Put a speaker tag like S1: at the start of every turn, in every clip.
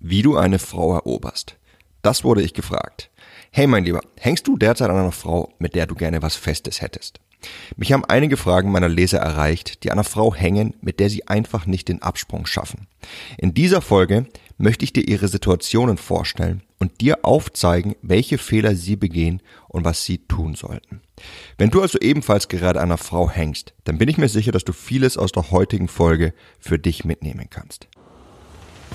S1: Wie du eine Frau eroberst. Das wurde ich gefragt. Hey mein Lieber, hängst du derzeit an einer Frau, mit der du gerne was Festes hättest? Mich haben einige Fragen meiner Leser erreicht, die an einer Frau hängen, mit der sie einfach nicht den Absprung schaffen. In dieser Folge möchte ich dir ihre Situationen vorstellen und dir aufzeigen, welche Fehler sie begehen und was sie tun sollten. Wenn du also ebenfalls gerade an einer Frau hängst, dann bin ich mir sicher, dass du vieles aus der heutigen Folge für dich mitnehmen kannst.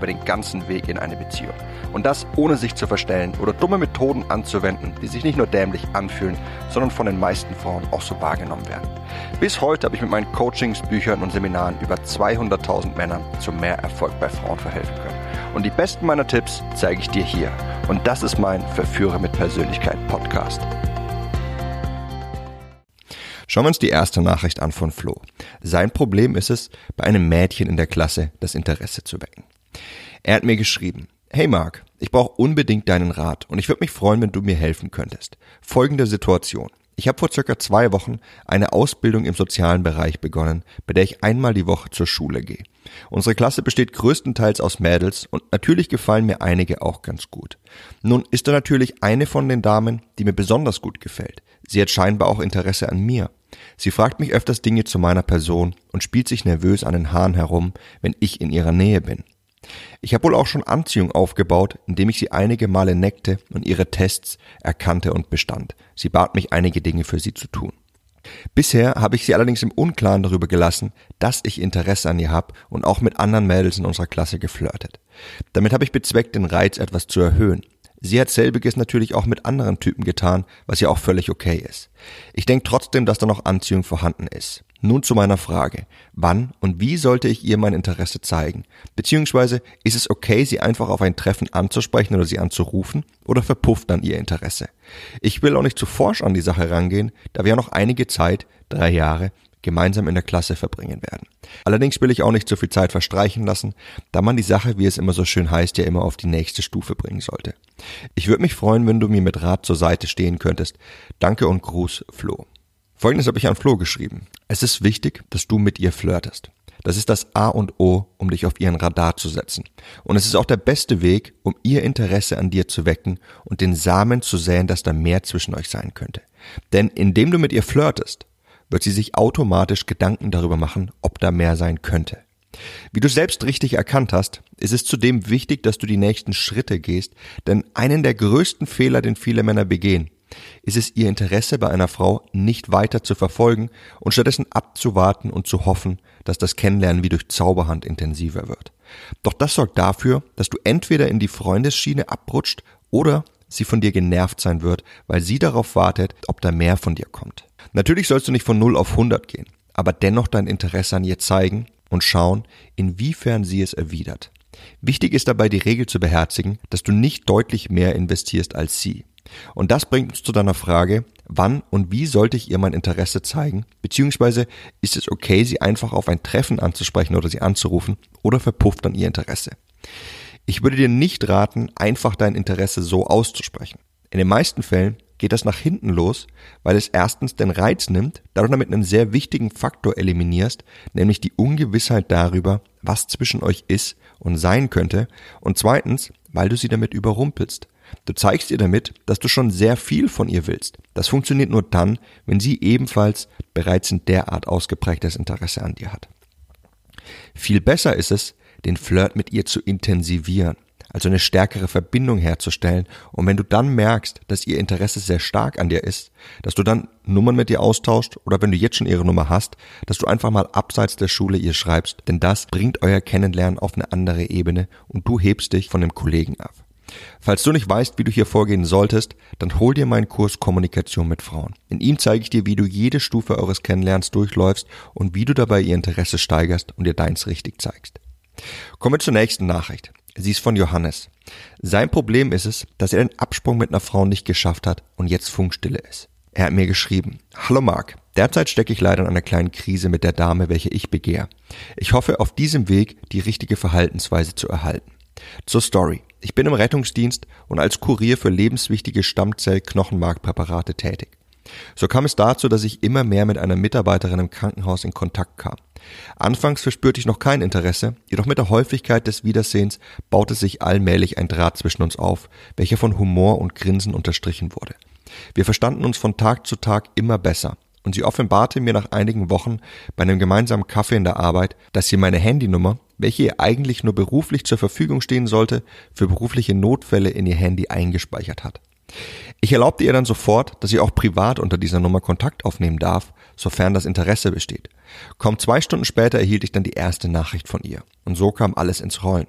S1: über den ganzen Weg in eine Beziehung. Und das ohne sich zu verstellen oder dumme Methoden anzuwenden, die sich nicht nur dämlich anfühlen, sondern von den meisten Frauen auch so wahrgenommen werden. Bis heute habe ich mit meinen Coachings, Büchern und Seminaren über 200.000 Männern zu mehr Erfolg bei Frauen verhelfen können. Und die besten meiner Tipps zeige ich dir hier. Und das ist mein Verführer mit Persönlichkeit Podcast. Schauen wir uns die erste Nachricht an von Flo. Sein Problem ist es, bei einem Mädchen in der Klasse das Interesse zu wecken. Er hat mir geschrieben, Hey Mark, ich brauche unbedingt deinen Rat und ich würde mich freuen, wenn du mir helfen könntest. Folgende Situation. Ich habe vor circa zwei Wochen eine Ausbildung im sozialen Bereich begonnen, bei der ich einmal die Woche zur Schule gehe. Unsere Klasse besteht größtenteils aus Mädels und natürlich gefallen mir einige auch ganz gut. Nun ist da natürlich eine von den Damen, die mir besonders gut gefällt. Sie hat scheinbar auch Interesse an mir. Sie fragt mich öfters Dinge zu meiner Person und spielt sich nervös an den Haaren herum, wenn ich in ihrer Nähe bin. Ich habe wohl auch schon Anziehung aufgebaut, indem ich sie einige Male neckte und ihre Tests erkannte und bestand. Sie bat mich einige Dinge für sie zu tun. Bisher habe ich sie allerdings im Unklaren darüber gelassen, dass ich Interesse an ihr habe und auch mit anderen Mädels in unserer Klasse geflirtet. Damit habe ich bezweckt, den Reiz etwas zu erhöhen. Sie hat selbiges natürlich auch mit anderen Typen getan, was ja auch völlig okay ist. Ich denke trotzdem, dass da noch Anziehung vorhanden ist. Nun zu meiner Frage. Wann und wie sollte ich ihr mein Interesse zeigen? Beziehungsweise ist es okay, sie einfach auf ein Treffen anzusprechen oder sie anzurufen oder verpufft dann ihr Interesse? Ich will auch nicht zu forsch an die Sache rangehen, da wir ja noch einige Zeit, drei Jahre, gemeinsam in der Klasse verbringen werden. Allerdings will ich auch nicht zu viel Zeit verstreichen lassen, da man die Sache, wie es immer so schön heißt, ja immer auf die nächste Stufe bringen sollte. Ich würde mich freuen, wenn du mir mit Rat zur Seite stehen könntest. Danke und Gruß, Flo. Folgendes habe ich an Flo geschrieben. Es ist wichtig, dass du mit ihr flirtest. Das ist das A und O, um dich auf ihren Radar zu setzen. Und es ist auch der beste Weg, um ihr Interesse an dir zu wecken und den Samen zu säen, dass da mehr zwischen euch sein könnte. Denn indem du mit ihr flirtest, wird sie sich automatisch Gedanken darüber machen, ob da mehr sein könnte. Wie du selbst richtig erkannt hast, ist es zudem wichtig, dass du die nächsten Schritte gehst, denn einen der größten Fehler, den viele Männer begehen, ist es ihr Interesse bei einer Frau nicht weiter zu verfolgen und stattdessen abzuwarten und zu hoffen, dass das Kennenlernen wie durch Zauberhand intensiver wird. Doch das sorgt dafür, dass du entweder in die Freundesschiene abrutscht oder sie von dir genervt sein wird, weil sie darauf wartet, ob da mehr von dir kommt. Natürlich sollst du nicht von 0 auf 100 gehen, aber dennoch dein Interesse an ihr zeigen und schauen, inwiefern sie es erwidert. Wichtig ist dabei die Regel zu beherzigen, dass du nicht deutlich mehr investierst als sie. Und das bringt uns zu deiner Frage, wann und wie sollte ich ihr mein Interesse zeigen, beziehungsweise ist es okay, sie einfach auf ein Treffen anzusprechen oder sie anzurufen oder verpufft dann ihr Interesse. Ich würde dir nicht raten, einfach dein Interesse so auszusprechen. In den meisten Fällen geht das nach hinten los, weil es erstens den Reiz nimmt, da du damit einen sehr wichtigen Faktor eliminierst, nämlich die Ungewissheit darüber, was zwischen euch ist und sein könnte, und zweitens, weil du sie damit überrumpelst. Du zeigst ihr damit, dass du schon sehr viel von ihr willst. Das funktioniert nur dann, wenn sie ebenfalls bereits ein derart ausgeprägtes Interesse an dir hat. Viel besser ist es, den Flirt mit ihr zu intensivieren also eine stärkere Verbindung herzustellen. Und wenn du dann merkst, dass ihr Interesse sehr stark an dir ist, dass du dann Nummern mit ihr austauscht oder wenn du jetzt schon ihre Nummer hast, dass du einfach mal abseits der Schule ihr schreibst, denn das bringt euer Kennenlernen auf eine andere Ebene und du hebst dich von dem Kollegen ab. Falls du nicht weißt, wie du hier vorgehen solltest, dann hol dir meinen Kurs Kommunikation mit Frauen. In ihm zeige ich dir, wie du jede Stufe eures Kennenlernens durchläufst und wie du dabei ihr Interesse steigerst und ihr deins richtig zeigst. Kommen wir zur nächsten Nachricht. Sie ist von Johannes. Sein Problem ist es, dass er den Absprung mit einer Frau nicht geschafft hat und jetzt Funkstille ist. Er hat mir geschrieben, Hallo Mark, derzeit stecke ich leider in einer kleinen Krise mit der Dame, welche ich begehr. Ich hoffe auf diesem Weg die richtige Verhaltensweise zu erhalten. Zur Story. Ich bin im Rettungsdienst und als Kurier für lebenswichtige Stammzell-Knochenmarkpräparate tätig. So kam es dazu, dass ich immer mehr mit einer Mitarbeiterin im Krankenhaus in Kontakt kam. Anfangs verspürte ich noch kein Interesse, jedoch mit der Häufigkeit des Wiedersehens baute sich allmählich ein Draht zwischen uns auf, welcher von Humor und Grinsen unterstrichen wurde. Wir verstanden uns von Tag zu Tag immer besser, und sie offenbarte mir nach einigen Wochen bei einem gemeinsamen Kaffee in der Arbeit, dass sie meine Handynummer, welche ihr eigentlich nur beruflich zur Verfügung stehen sollte, für berufliche Notfälle in ihr Handy eingespeichert hat. Ich erlaubte ihr dann sofort, dass sie auch privat unter dieser Nummer Kontakt aufnehmen darf, sofern das Interesse besteht. Kaum zwei Stunden später erhielt ich dann die erste Nachricht von ihr. Und so kam alles ins Rollen.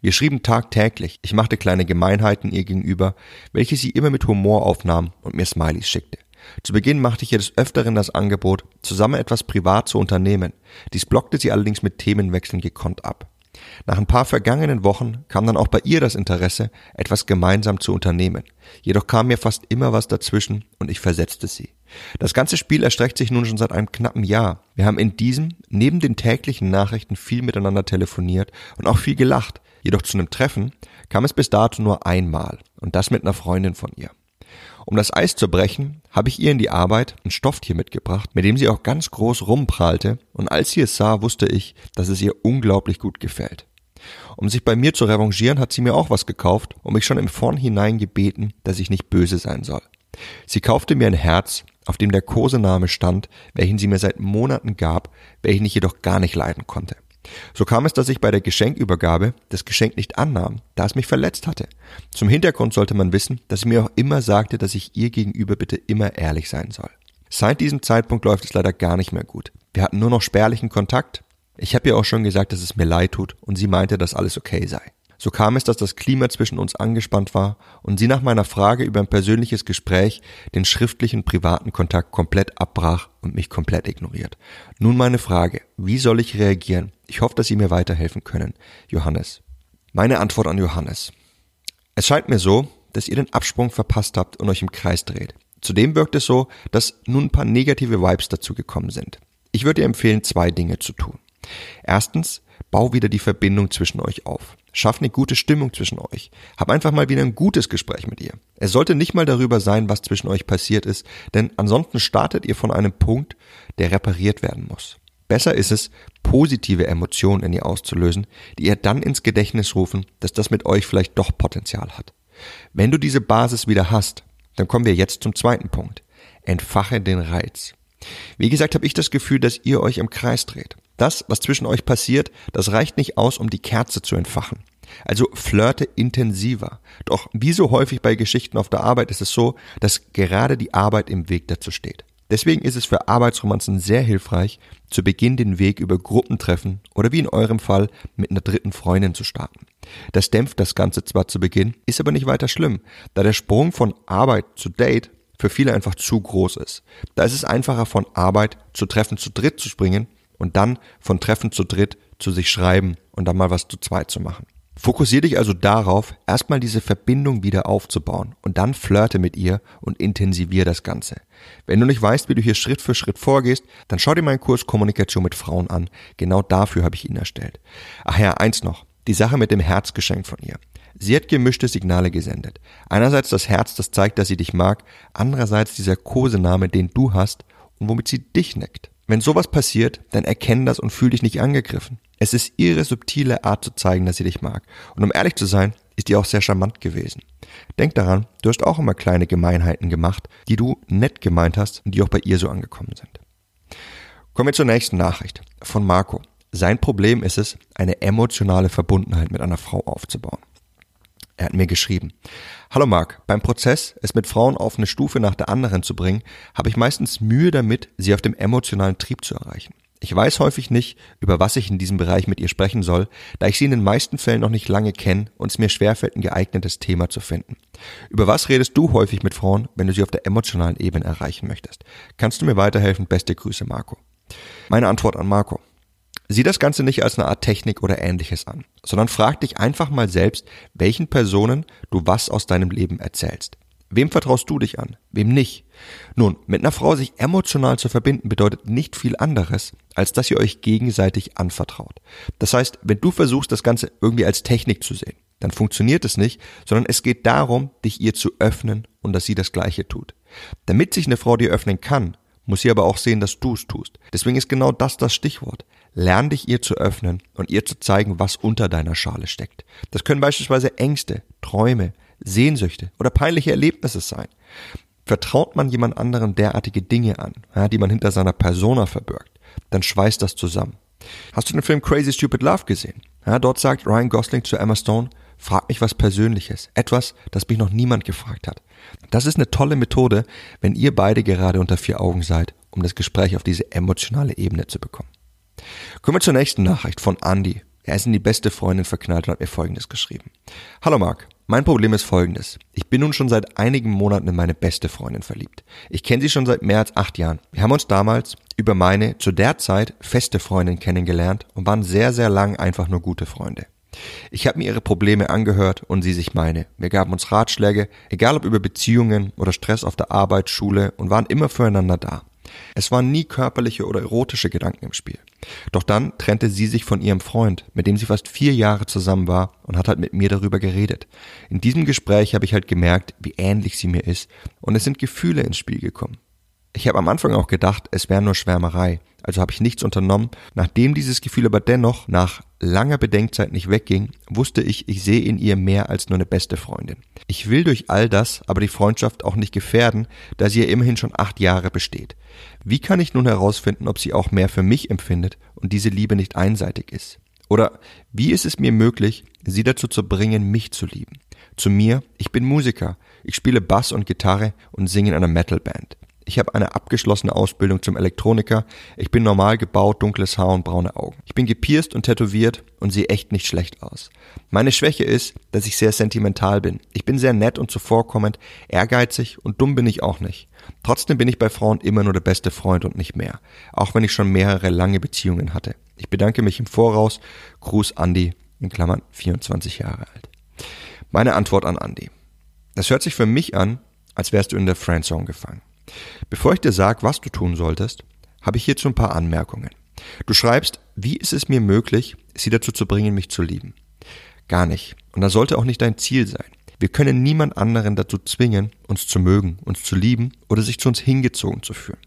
S1: Wir schrieben tagtäglich, ich machte kleine Gemeinheiten ihr gegenüber, welche sie immer mit Humor aufnahm und mir Smileys schickte. Zu Beginn machte ich ihr des Öfteren das Angebot, zusammen etwas privat zu unternehmen. Dies blockte sie allerdings mit Themenwechseln gekonnt ab. Nach ein paar vergangenen Wochen kam dann auch bei ihr das Interesse, etwas gemeinsam zu unternehmen. Jedoch kam mir fast immer was dazwischen und ich versetzte sie. Das ganze Spiel erstreckt sich nun schon seit einem knappen Jahr. Wir haben in diesem, neben den täglichen Nachrichten, viel miteinander telefoniert und auch viel gelacht. Jedoch zu einem Treffen kam es bis dato nur einmal und das mit einer Freundin von ihr. Um das Eis zu brechen, habe ich ihr in die Arbeit ein Stofftier mitgebracht, mit dem sie auch ganz groß rumprahlte, und als sie es sah, wusste ich, dass es ihr unglaublich gut gefällt. Um sich bei mir zu revanchieren, hat sie mir auch was gekauft und mich schon im Vornhinein gebeten, dass ich nicht böse sein soll. Sie kaufte mir ein Herz, auf dem der Kosename stand, welchen sie mir seit Monaten gab, welchen ich jedoch gar nicht leiden konnte. So kam es, dass ich bei der Geschenkübergabe das Geschenk nicht annahm, da es mich verletzt hatte. Zum Hintergrund sollte man wissen, dass sie mir auch immer sagte, dass ich ihr gegenüber bitte immer ehrlich sein soll. Seit diesem Zeitpunkt läuft es leider gar nicht mehr gut. Wir hatten nur noch spärlichen Kontakt. Ich habe ihr auch schon gesagt, dass es mir leid tut und sie meinte, dass alles okay sei. So kam es, dass das Klima zwischen uns angespannt war und sie nach meiner Frage über ein persönliches Gespräch den schriftlichen privaten Kontakt komplett abbrach und mich komplett ignoriert. Nun meine Frage, wie soll ich reagieren? Ich hoffe, dass Sie mir weiterhelfen können. Johannes. Meine Antwort an Johannes. Es scheint mir so, dass ihr den Absprung verpasst habt und euch im Kreis dreht. Zudem wirkt es so, dass nun ein paar negative Vibes dazu gekommen sind. Ich würde dir empfehlen, zwei Dinge zu tun. Erstens, bau wieder die Verbindung zwischen euch auf. Schaff eine gute Stimmung zwischen euch. Hab einfach mal wieder ein gutes Gespräch mit ihr. Es sollte nicht mal darüber sein, was zwischen euch passiert ist, denn ansonsten startet ihr von einem Punkt, der repariert werden muss. Besser ist es, positive Emotionen in ihr auszulösen, die ihr dann ins Gedächtnis rufen, dass das mit euch vielleicht doch Potenzial hat. Wenn du diese Basis wieder hast, dann kommen wir jetzt zum zweiten Punkt. Entfache den Reiz. Wie gesagt, habe ich das Gefühl, dass ihr euch im Kreis dreht. Das, was zwischen euch passiert, das reicht nicht aus, um die Kerze zu entfachen. Also flirte intensiver. Doch wie so häufig bei Geschichten auf der Arbeit ist es so, dass gerade die Arbeit im Weg dazu steht. Deswegen ist es für Arbeitsromanzen sehr hilfreich, zu Beginn den Weg über Gruppentreffen oder wie in eurem Fall mit einer dritten Freundin zu starten. Das dämpft das Ganze zwar zu Beginn, ist aber nicht weiter schlimm, da der Sprung von Arbeit zu Date für viele einfach zu groß ist. Da ist es einfacher von Arbeit zu Treffen zu dritt zu springen und dann von Treffen zu dritt zu sich schreiben und dann mal was zu zweit zu machen. Fokussier dich also darauf, erstmal diese Verbindung wieder aufzubauen und dann flirte mit ihr und intensivier das Ganze. Wenn du nicht weißt, wie du hier Schritt für Schritt vorgehst, dann schau dir meinen Kurs Kommunikation mit Frauen an. Genau dafür habe ich ihn erstellt. Ach ja, eins noch. Die Sache mit dem Herzgeschenk von ihr. Sie hat gemischte Signale gesendet. Einerseits das Herz, das zeigt, dass sie dich mag, andererseits dieser Kosename, den du hast und womit sie dich neckt. Wenn sowas passiert, dann erkenn das und fühl dich nicht angegriffen. Es ist ihre subtile Art zu zeigen, dass sie dich mag. Und um ehrlich zu sein, ist die auch sehr charmant gewesen. Denk daran, du hast auch immer kleine Gemeinheiten gemacht, die du nett gemeint hast und die auch bei ihr so angekommen sind. Kommen wir zur nächsten Nachricht von Marco. Sein Problem ist es, eine emotionale Verbundenheit mit einer Frau aufzubauen. Er hat mir geschrieben. Hallo Marc, beim Prozess, es mit Frauen auf eine Stufe nach der anderen zu bringen, habe ich meistens Mühe damit, sie auf dem emotionalen Trieb zu erreichen. Ich weiß häufig nicht, über was ich in diesem Bereich mit ihr sprechen soll, da ich sie in den meisten Fällen noch nicht lange kenne und es mir schwerfällt, ein geeignetes Thema zu finden. Über was redest du häufig mit Frauen, wenn du sie auf der emotionalen Ebene erreichen möchtest? Kannst du mir weiterhelfen? Beste Grüße, Marco. Meine Antwort an Marco. Sieh das Ganze nicht als eine Art Technik oder ähnliches an, sondern frag dich einfach mal selbst, welchen Personen du was aus deinem Leben erzählst. Wem vertraust du dich an? Wem nicht? Nun, mit einer Frau sich emotional zu verbinden bedeutet nicht viel anderes, als dass ihr euch gegenseitig anvertraut. Das heißt, wenn du versuchst, das Ganze irgendwie als Technik zu sehen, dann funktioniert es nicht, sondern es geht darum, dich ihr zu öffnen und dass sie das Gleiche tut. Damit sich eine Frau dir öffnen kann, muss sie aber auch sehen, dass du es tust. Deswegen ist genau das das Stichwort. Lern dich ihr zu öffnen und ihr zu zeigen, was unter deiner Schale steckt. Das können beispielsweise Ängste, Träume, Sehnsüchte oder peinliche Erlebnisse sein. Vertraut man jemand anderem derartige Dinge an, ja, die man hinter seiner Persona verbirgt, dann schweißt das zusammen. Hast du den Film Crazy Stupid Love gesehen? Ja, dort sagt Ryan Gosling zu Emma Stone, frag mich was Persönliches, etwas, das mich noch niemand gefragt hat. Das ist eine tolle Methode, wenn ihr beide gerade unter vier Augen seid, um das Gespräch auf diese emotionale Ebene zu bekommen. Kommen wir zur nächsten Nachricht von Andy. Er ist in die beste Freundin verknallt und hat mir folgendes geschrieben. Hallo Marc, mein Problem ist folgendes. Ich bin nun schon seit einigen Monaten in meine beste Freundin verliebt. Ich kenne sie schon seit mehr als acht Jahren. Wir haben uns damals über meine zu der Zeit feste Freundin kennengelernt und waren sehr, sehr lang einfach nur gute Freunde. Ich habe mir ihre Probleme angehört und sie sich meine. Wir gaben uns Ratschläge, egal ob über Beziehungen oder Stress auf der Arbeit, Schule und waren immer füreinander da. Es waren nie körperliche oder erotische Gedanken im Spiel. Doch dann trennte sie sich von ihrem Freund, mit dem sie fast vier Jahre zusammen war und hat halt mit mir darüber geredet. In diesem Gespräch habe ich halt gemerkt, wie ähnlich sie mir ist und es sind Gefühle ins Spiel gekommen. Ich habe am Anfang auch gedacht, es wäre nur Schwärmerei, also habe ich nichts unternommen. Nachdem dieses Gefühl aber dennoch nach langer Bedenkzeit nicht wegging, wusste ich, ich sehe in ihr mehr als nur eine beste Freundin. Ich will durch all das aber die Freundschaft auch nicht gefährden, da sie ja immerhin schon acht Jahre besteht. Wie kann ich nun herausfinden, ob sie auch mehr für mich empfindet und diese Liebe nicht einseitig ist? Oder wie ist es mir möglich, sie dazu zu bringen, mich zu lieben? Zu mir, ich bin Musiker, ich spiele Bass und Gitarre und singe in einer Metalband. Ich habe eine abgeschlossene Ausbildung zum Elektroniker. Ich bin normal gebaut, dunkles Haar und braune Augen. Ich bin gepierst und tätowiert und sehe echt nicht schlecht aus. Meine Schwäche ist, dass ich sehr sentimental bin. Ich bin sehr nett und zuvorkommend, ehrgeizig und dumm bin ich auch nicht. Trotzdem bin ich bei Frauen immer nur der beste Freund und nicht mehr. Auch wenn ich schon mehrere lange Beziehungen hatte. Ich bedanke mich im Voraus. Gruß Andy, in Klammern 24 Jahre alt. Meine Antwort an Andy. Das hört sich für mich an, als wärst du in der Friendzone gefangen. Bevor ich dir sage, was du tun solltest, habe ich hierzu ein paar Anmerkungen. Du schreibst, wie ist es mir möglich, sie dazu zu bringen, mich zu lieben? Gar nicht. Und das sollte auch nicht dein Ziel sein. Wir können niemand anderen dazu zwingen, uns zu mögen, uns zu lieben oder sich zu uns hingezogen zu fühlen.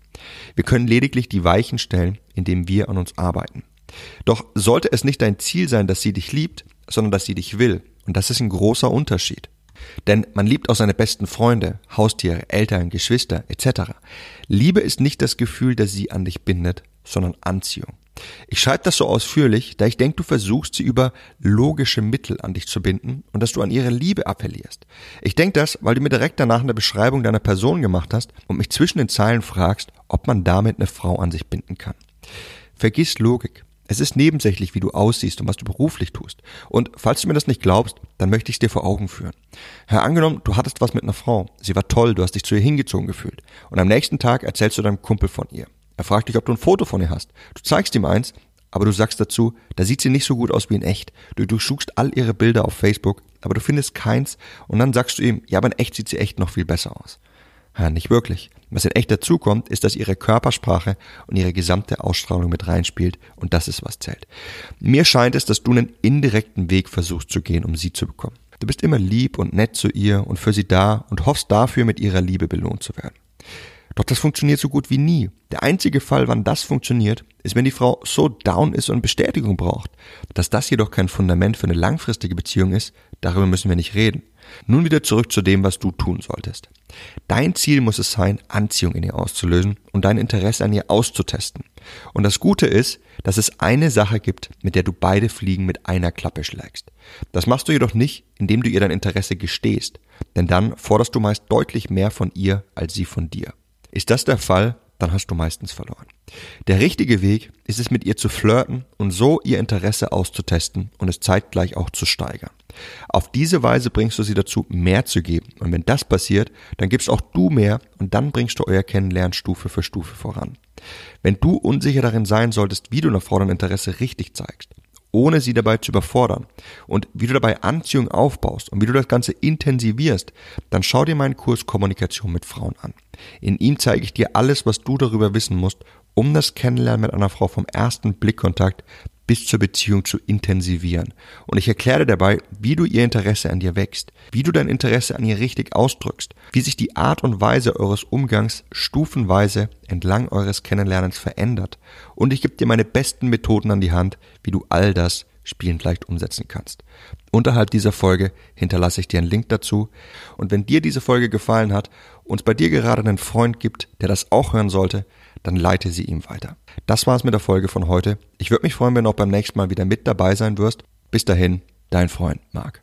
S1: Wir können lediglich die Weichen stellen, indem wir an uns arbeiten. Doch sollte es nicht dein Ziel sein, dass sie dich liebt, sondern dass sie dich will. Und das ist ein großer Unterschied. Denn man liebt auch seine besten Freunde, Haustiere, Eltern, Geschwister etc. Liebe ist nicht das Gefühl, das sie an dich bindet, sondern Anziehung. Ich schreibe das so ausführlich, da ich denke, du versuchst sie über logische Mittel an dich zu binden und dass du an ihre Liebe appellierst. Ich denke das, weil du mir direkt danach eine Beschreibung deiner Person gemacht hast und mich zwischen den Zeilen fragst, ob man damit eine Frau an sich binden kann. Vergiss Logik. Es ist nebensächlich, wie du aussiehst und was du beruflich tust. Und falls du mir das nicht glaubst, dann möchte ich es dir vor Augen führen. Herr, angenommen, du hattest was mit einer Frau. Sie war toll, du hast dich zu ihr hingezogen gefühlt. Und am nächsten Tag erzählst du deinem Kumpel von ihr. Er fragt dich, ob du ein Foto von ihr hast. Du zeigst ihm eins, aber du sagst dazu, da sieht sie nicht so gut aus wie in echt. Du durchsuchst all ihre Bilder auf Facebook, aber du findest keins und dann sagst du ihm, ja, aber in echt sieht sie echt noch viel besser aus. Ja, nicht wirklich. Was in echt dazukommt, ist, dass ihre Körpersprache und ihre gesamte Ausstrahlung mit reinspielt und das ist, was zählt. Mir scheint es, dass du einen indirekten Weg versuchst zu gehen, um sie zu bekommen. Du bist immer lieb und nett zu ihr und für sie da und hoffst dafür, mit ihrer Liebe belohnt zu werden. Doch das funktioniert so gut wie nie. Der einzige Fall, wann das funktioniert, ist, wenn die Frau so down ist und Bestätigung braucht. Dass das jedoch kein Fundament für eine langfristige Beziehung ist, darüber müssen wir nicht reden. Nun wieder zurück zu dem, was du tun solltest. Dein Ziel muss es sein, Anziehung in ihr auszulösen und dein Interesse an ihr auszutesten. Und das Gute ist, dass es eine Sache gibt, mit der du beide Fliegen mit einer Klappe schlägst. Das machst du jedoch nicht, indem du ihr dein Interesse gestehst, denn dann forderst du meist deutlich mehr von ihr als sie von dir. Ist das der Fall, dann hast du meistens verloren. Der richtige Weg ist es, mit ihr zu flirten und so ihr Interesse auszutesten und es zeitgleich auch zu steigern. Auf diese Weise bringst du sie dazu, mehr zu geben. Und wenn das passiert, dann gibst auch du mehr und dann bringst du euer Kennenlernen Stufe für Stufe voran. Wenn du unsicher darin sein solltest, wie du einer Frau dein Interesse richtig zeigst ohne sie dabei zu überfordern und wie du dabei Anziehung aufbaust und wie du das Ganze intensivierst, dann schau dir meinen Kurs Kommunikation mit Frauen an. In ihm zeige ich dir alles, was du darüber wissen musst, um das Kennenlernen mit einer Frau vom ersten Blickkontakt bis zur Beziehung zu intensivieren. Und ich erkläre dabei, wie du ihr Interesse an dir wächst, wie du dein Interesse an ihr richtig ausdrückst, wie sich die Art und Weise eures Umgangs stufenweise entlang eures Kennenlernens verändert. Und ich gebe dir meine besten Methoden an die Hand, wie du all das spielend leicht umsetzen kannst. Unterhalb dieser Folge hinterlasse ich dir einen Link dazu. Und wenn dir diese Folge gefallen hat und bei dir gerade einen Freund gibt, der das auch hören sollte, dann leite sie ihm weiter. Das war's mit der Folge von heute. Ich würde mich freuen, wenn du auch beim nächsten Mal wieder mit dabei sein wirst. Bis dahin, dein Freund Marc.